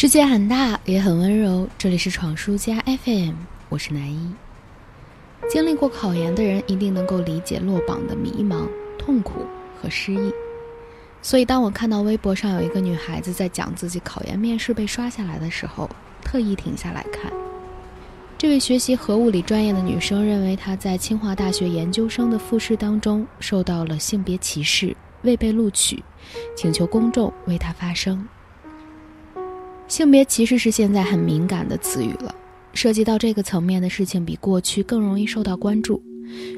世界很大，也很温柔。这里是闯书家 FM，我是南一。经历过考研的人一定能够理解落榜的迷茫、痛苦和失意。所以，当我看到微博上有一个女孩子在讲自己考研面试被刷下来的时候，特意停下来看。这位学习核物理专业的女生认为她在清华大学研究生的复试当中受到了性别歧视，未被录取，请求公众为她发声。性别歧视是现在很敏感的词语了，涉及到这个层面的事情比过去更容易受到关注，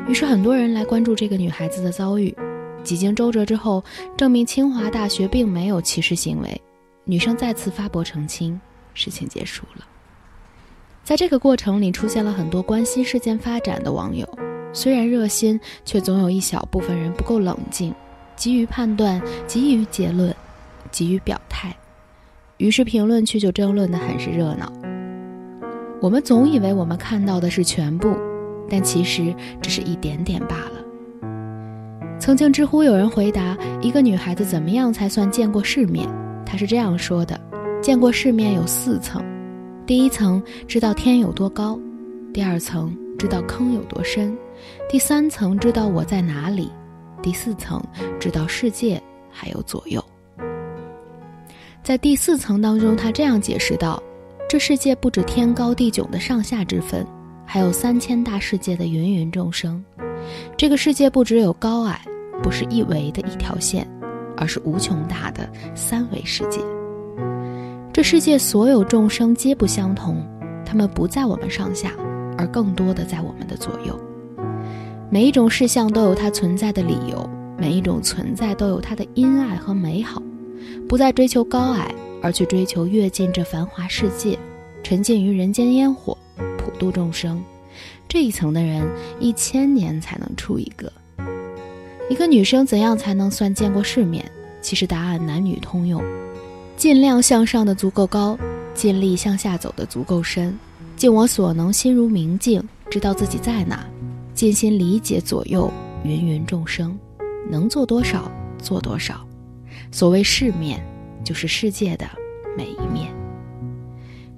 于是很多人来关注这个女孩子的遭遇。几经周折之后，证明清华大学并没有歧视行为，女生再次发博澄清，事情结束了。在这个过程里，出现了很多关心事件发展的网友，虽然热心，却总有一小部分人不够冷静，急于判断，急于结论，急于表态。于是评论区就争论得很是热闹。我们总以为我们看到的是全部，但其实只是一点点罢了。曾经知乎有人回答一个女孩子怎么样才算见过世面，她是这样说的：见过世面有四层，第一层知道天有多高，第二层知道坑有多深，第三层知道我在哪里，第四层知道世界还有左右。在第四层当中，他这样解释道：“这世界不止天高地迥的上下之分，还有三千大世界的芸芸众生。这个世界不只有高矮，不是一维的一条线，而是无穷大的三维世界。这世界所有众生皆不相同，他们不在我们上下，而更多的在我们的左右。每一种事项都有它存在的理由，每一种存在都有它的阴暗和美好。”不再追求高矮，而去追求跃进这繁华世界，沉浸于人间烟火，普度众生。这一层的人，一千年才能出一个。一个女生怎样才能算见过世面？其实答案男女通用：尽量向上的足够高，尽力向下走的足够深，尽我所能心如明镜，知道自己在哪，尽心理解左右芸芸众生，能做多少做多少。所谓世面，就是世界的每一面。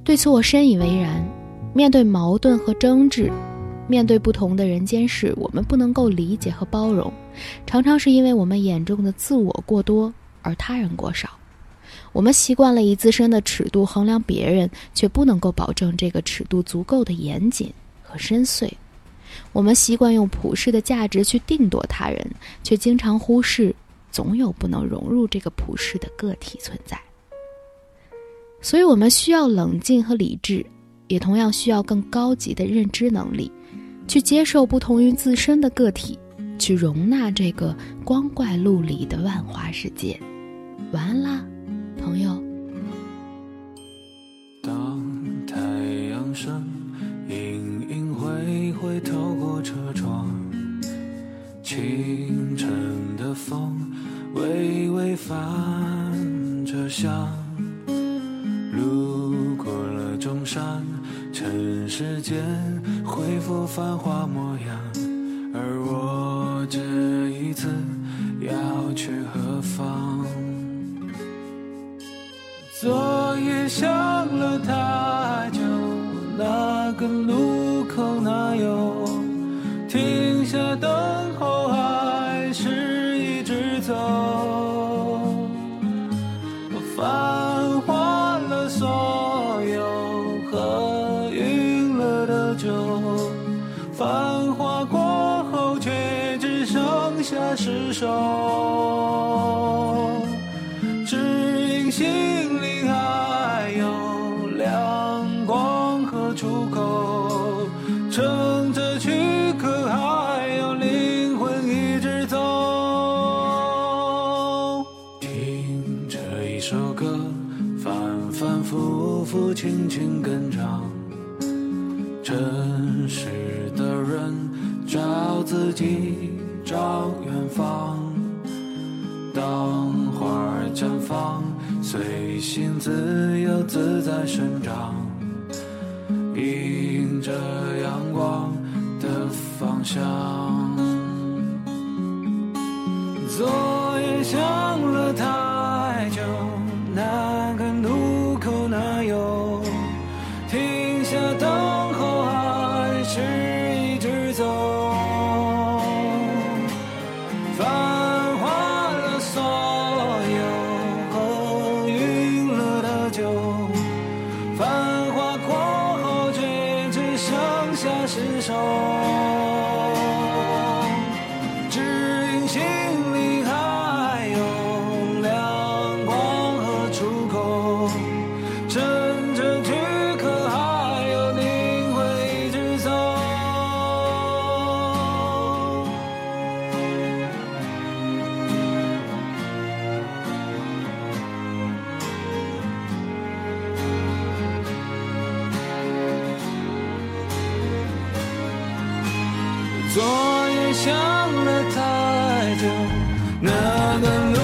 对此我深以为然。面对矛盾和争执，面对不同的人间事，我们不能够理解和包容，常常是因为我们眼中的自我过多，而他人过少。我们习惯了以自身的尺度衡量别人，却不能够保证这个尺度足够的严谨和深邃。我们习惯用普世的价值去定夺他人，却经常忽视。总有不能融入这个普世的个体存在，所以我们需要冷静和理智，也同样需要更高级的认知能力，去接受不同于自身的个体，去容纳这个光怪陆离的万花世界。晚安啦，朋友。山，尘世间恢复繁华模样。而我这一次要去何方？昨夜想了太久，那个路口哪有下失守。只因心里还有亮光和出口，乘着躯壳还有灵魂一直走。听这一首歌反反复复，轻轻跟唱。真实的人找自己，找远方。当花儿绽放，随心自由自在生长，迎着阳光的方向。想了太久，那段路。